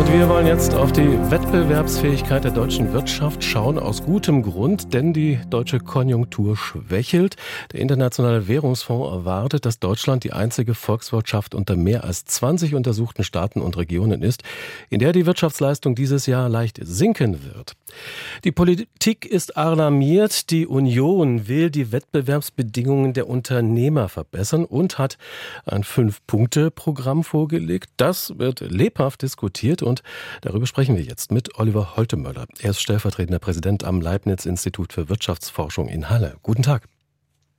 Und wir wollen jetzt auf die Wettbewerbsfähigkeit der deutschen Wirtschaft schauen, aus gutem Grund, denn die deutsche Konjunktur schwächelt. Der Internationale Währungsfonds erwartet, dass Deutschland die einzige Volkswirtschaft unter mehr als 20 untersuchten Staaten und Regionen ist, in der die Wirtschaftsleistung dieses Jahr leicht sinken wird. Die Politik ist alarmiert, die Union will die Wettbewerbsbedingungen der Unternehmer verbessern und hat ein Fünf-Punkte-Programm vorgelegt. Das wird lebhaft diskutiert darüber sprechen wir jetzt mit Oliver Holtemöller. Er ist stellvertretender Präsident am Leibniz-Institut für Wirtschaftsforschung in Halle. Guten Tag.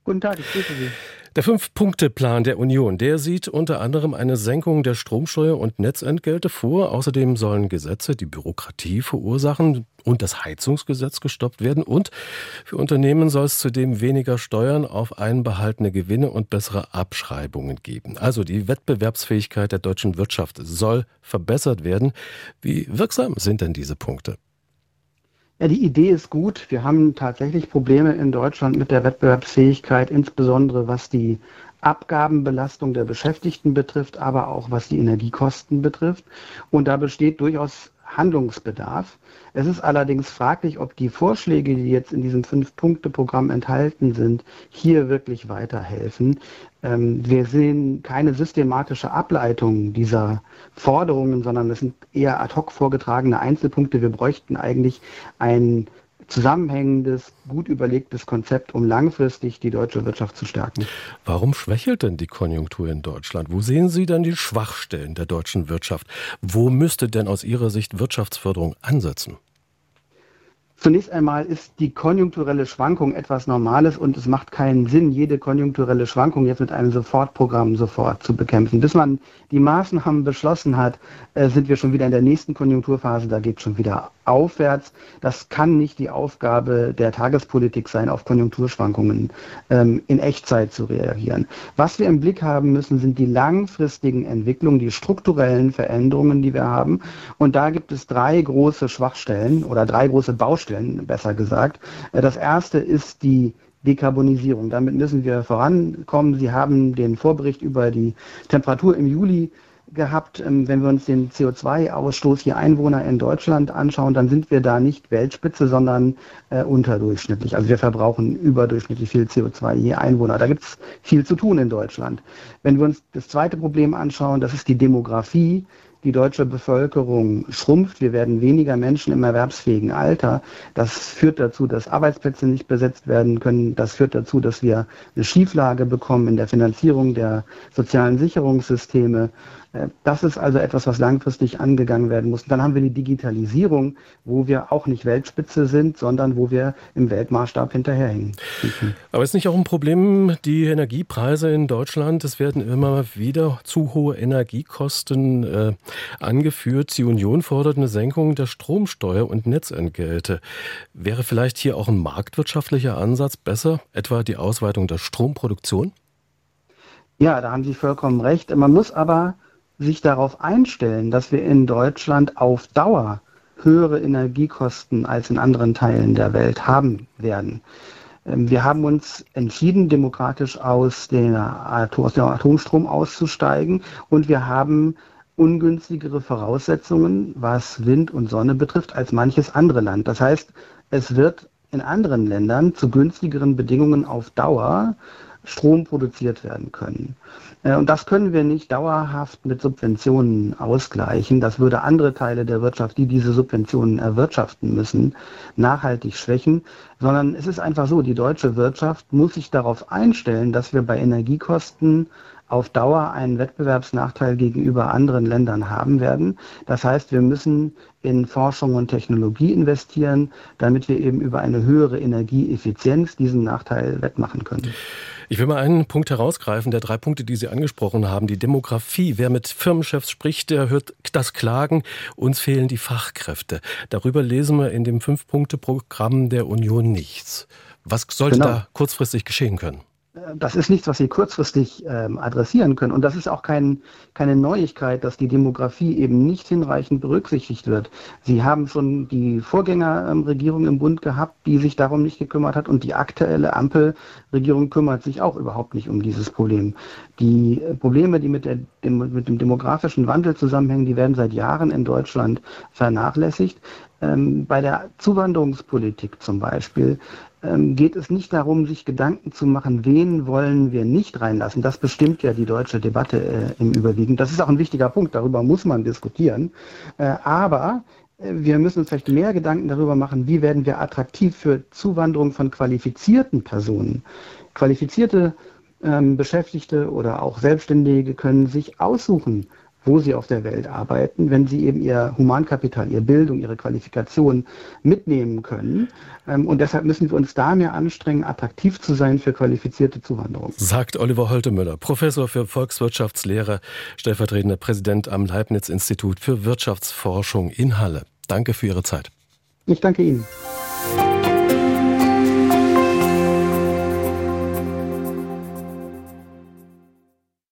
Guten Tag, ich grüße Sie. Der Fünf-Punkte-Plan der Union, der sieht unter anderem eine Senkung der Stromsteuer und Netzentgelte vor. Außerdem sollen Gesetze, die Bürokratie verursachen und das Heizungsgesetz gestoppt werden. Und für Unternehmen soll es zudem weniger Steuern auf einbehaltene Gewinne und bessere Abschreibungen geben. Also die Wettbewerbsfähigkeit der deutschen Wirtschaft soll verbessert werden. Wie wirksam sind denn diese Punkte? Ja, die Idee ist gut. Wir haben tatsächlich Probleme in Deutschland mit der Wettbewerbsfähigkeit, insbesondere was die Abgabenbelastung der Beschäftigten betrifft, aber auch was die Energiekosten betrifft. Und da besteht durchaus Handlungsbedarf. Es ist allerdings fraglich, ob die Vorschläge, die jetzt in diesem Fünf-Punkte-Programm enthalten sind, hier wirklich weiterhelfen. Ähm, wir sehen keine systematische Ableitung dieser Forderungen, sondern es sind eher ad hoc vorgetragene Einzelpunkte. Wir bräuchten eigentlich ein zusammenhängendes, gut überlegtes Konzept, um langfristig die deutsche Wirtschaft zu stärken. Warum schwächelt denn die Konjunktur in Deutschland? Wo sehen Sie dann die Schwachstellen der deutschen Wirtschaft? Wo müsste denn aus Ihrer Sicht Wirtschaftsförderung ansetzen? Zunächst einmal ist die konjunkturelle Schwankung etwas Normales und es macht keinen Sinn, jede konjunkturelle Schwankung jetzt mit einem Sofortprogramm sofort zu bekämpfen. Bis man die Maßnahmen beschlossen hat, äh, sind wir schon wieder in der nächsten Konjunkturphase, da geht schon wieder aufwärts. Das kann nicht die Aufgabe der Tagespolitik sein, auf Konjunkturschwankungen ähm, in Echtzeit zu reagieren. Was wir im Blick haben müssen, sind die langfristigen Entwicklungen, die strukturellen Veränderungen, die wir haben. Und da gibt es drei große Schwachstellen oder drei große Baustellen, besser gesagt. Äh, das erste ist die Dekarbonisierung. Damit müssen wir vorankommen. Sie haben den Vorbericht über die Temperatur im Juli gehabt. Ähm, wenn wir uns den CO2-Ausstoß je Einwohner in Deutschland anschauen, dann sind wir da nicht Weltspitze, sondern äh, unterdurchschnittlich. Also wir verbrauchen überdurchschnittlich viel CO2 je Einwohner. Da gibt es viel zu tun in Deutschland. Wenn wir uns das zweite Problem anschauen, das ist die Demografie. Die deutsche Bevölkerung schrumpft. Wir werden weniger Menschen im erwerbsfähigen Alter. Das führt dazu, dass Arbeitsplätze nicht besetzt werden können. Das führt dazu, dass wir eine Schieflage bekommen in der Finanzierung der sozialen Sicherungssysteme. Äh, das ist also etwas, was langfristig angegangen werden muss. dann haben wir die Digitalisierung, wo wir auch nicht Weltspitze sind, sondern wo wir im Weltmaßstab hinterherhängen. Aber ist nicht auch ein Problem die Energiepreise in Deutschland? Es werden immer wieder zu hohe Energiekosten äh, angeführt. Die Union fordert eine Senkung der Stromsteuer und Netzentgelte. Wäre vielleicht hier auch ein marktwirtschaftlicher Ansatz besser, etwa die Ausweitung der Stromproduktion? Ja, da haben Sie vollkommen recht. Man muss aber sich darauf einstellen, dass wir in Deutschland auf Dauer höhere Energiekosten als in anderen Teilen der Welt haben werden. Ähm, wir haben uns entschieden, demokratisch aus, der aus dem Atomstrom auszusteigen und wir haben ungünstigere Voraussetzungen, was Wind und Sonne betrifft, als manches andere Land. Das heißt, es wird in anderen Ländern zu günstigeren Bedingungen auf Dauer Strom produziert werden können. Äh, und das können wir nicht dauerhaft mit Subventionen ausgleichen. Das würde andere Teile der Wirtschaft, die diese Subventionen erwirtschaften müssen, nachhaltig schwächen, sondern es ist einfach so, die deutsche Wirtschaft muss sich darauf einstellen, dass wir bei Energiekosten auf Dauer einen Wettbewerbsnachteil gegenüber anderen Ländern haben werden. Das heißt, wir müssen in Forschung und Technologie investieren, damit wir eben über eine höhere Energieeffizienz diesen Nachteil wettmachen können. Ich will mal einen Punkt herausgreifen, der drei Punkte, die Sie angesprochen haben. Die Demografie. Wer mit Firmenchefs spricht, der hört das Klagen. Uns fehlen die Fachkräfte. Darüber lesen wir in dem Fünf-Punkte-Programm der Union nichts. Was sollte genau. da kurzfristig geschehen können? Das ist nichts, was Sie kurzfristig ähm, adressieren können. Und das ist auch kein, keine Neuigkeit, dass die Demografie eben nicht hinreichend berücksichtigt wird. Sie haben schon die Vorgängerregierung im Bund gehabt, die sich darum nicht gekümmert hat. Und die aktuelle Ampelregierung kümmert sich auch überhaupt nicht um dieses Problem. Die Probleme, die mit, der, mit dem demografischen Wandel zusammenhängen, die werden seit Jahren in Deutschland vernachlässigt. Ähm, bei der Zuwanderungspolitik zum Beispiel ähm, geht es nicht darum, sich Gedanken zu machen, wen wollen wir nicht reinlassen. Das bestimmt ja die deutsche Debatte äh, im Überwiegen. Das ist auch ein wichtiger Punkt, darüber muss man diskutieren. Äh, aber äh, wir müssen uns vielleicht mehr Gedanken darüber machen, wie werden wir attraktiv für Zuwanderung von qualifizierten Personen. Qualifizierte ähm, Beschäftigte oder auch Selbstständige können sich aussuchen, wo sie auf der Welt arbeiten, wenn sie eben ihr Humankapital, ihre Bildung, ihre Qualifikation mitnehmen können. Ähm, und deshalb müssen wir uns da mehr anstrengen, attraktiv zu sein für qualifizierte Zuwanderung. Sagt Oliver Holtemüller, Professor für Volkswirtschaftslehre, stellvertretender Präsident am Leibniz-Institut für Wirtschaftsforschung in Halle. Danke für Ihre Zeit. Ich danke Ihnen.